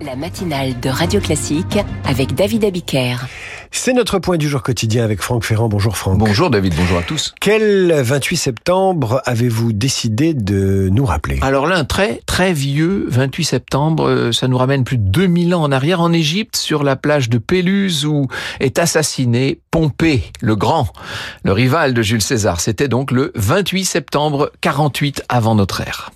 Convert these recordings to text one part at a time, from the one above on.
La matinale de Radio Classique avec David Abiker. C'est notre point du jour quotidien avec Franck Ferrand. Bonjour Franck. Bonjour David, bonjour à tous. Quel 28 septembre avez-vous décidé de nous rappeler? Alors là, un très très vieux 28 septembre, euh, ça nous ramène plus de 2000 ans en arrière en Égypte, sur la plage de Péluse où est assassiné Pompée le Grand, le rival de Jules César. C'était donc le 28 septembre 48 avant notre ère.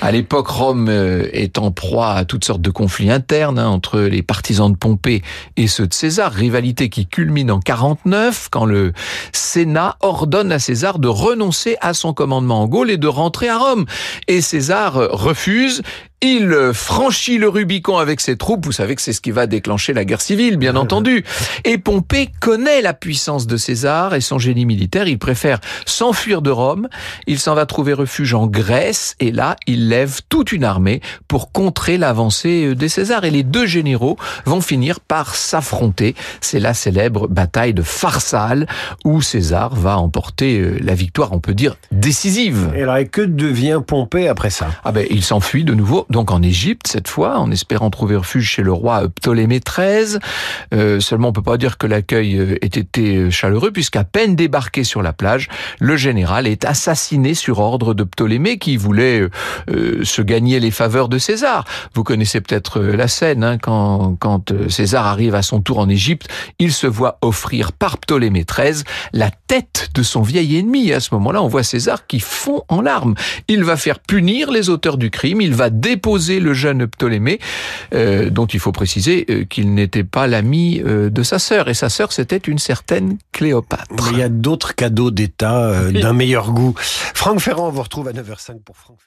À l'époque, Rome euh, est en proie à toutes sortes de conflits internes hein, entre les partisans de Pompée et ceux de César, rivalité qui culmine en 49 quand le Sénat ordonne à César de renoncer à son commandement en Gaule et de rentrer à Rome. Et César euh, refuse il franchit le Rubicon avec ses troupes. Vous savez que c'est ce qui va déclencher la guerre civile, bien entendu. Et Pompée connaît la puissance de César et son génie militaire. Il préfère s'enfuir de Rome. Il s'en va trouver refuge en Grèce. Et là, il lève toute une armée pour contrer l'avancée des Césars. Et les deux généraux vont finir par s'affronter. C'est la célèbre bataille de Pharsale où César va emporter euh, la victoire, on peut dire, décisive. Et alors, et que devient Pompée après ça? Ah ben, il s'enfuit de nouveau donc en Égypte cette fois, en espérant trouver refuge chez le roi Ptolémée XIII. Euh, seulement, on peut pas dire que l'accueil ait été chaleureux, puisqu'à peine débarqué sur la plage, le général est assassiné sur ordre de Ptolémée, qui voulait euh, se gagner les faveurs de César. Vous connaissez peut-être euh, la scène, hein, quand, quand euh, César arrive à son tour en Égypte, il se voit offrir par Ptolémée XIII la tête de son vieil ennemi. À ce moment-là, on voit César qui fond en larmes. Il va faire punir les auteurs du crime, il va déposer le jeune Ptolémée, euh, dont il faut préciser euh, qu'il n'était pas l'ami euh, de sa sœur. Et sa sœur, c'était une certaine Cléopâtre. Il y a d'autres cadeaux d'État d'un meilleur goût. Franck Ferrand, on vous retrouve à 9h05 pour Franck Ferrand.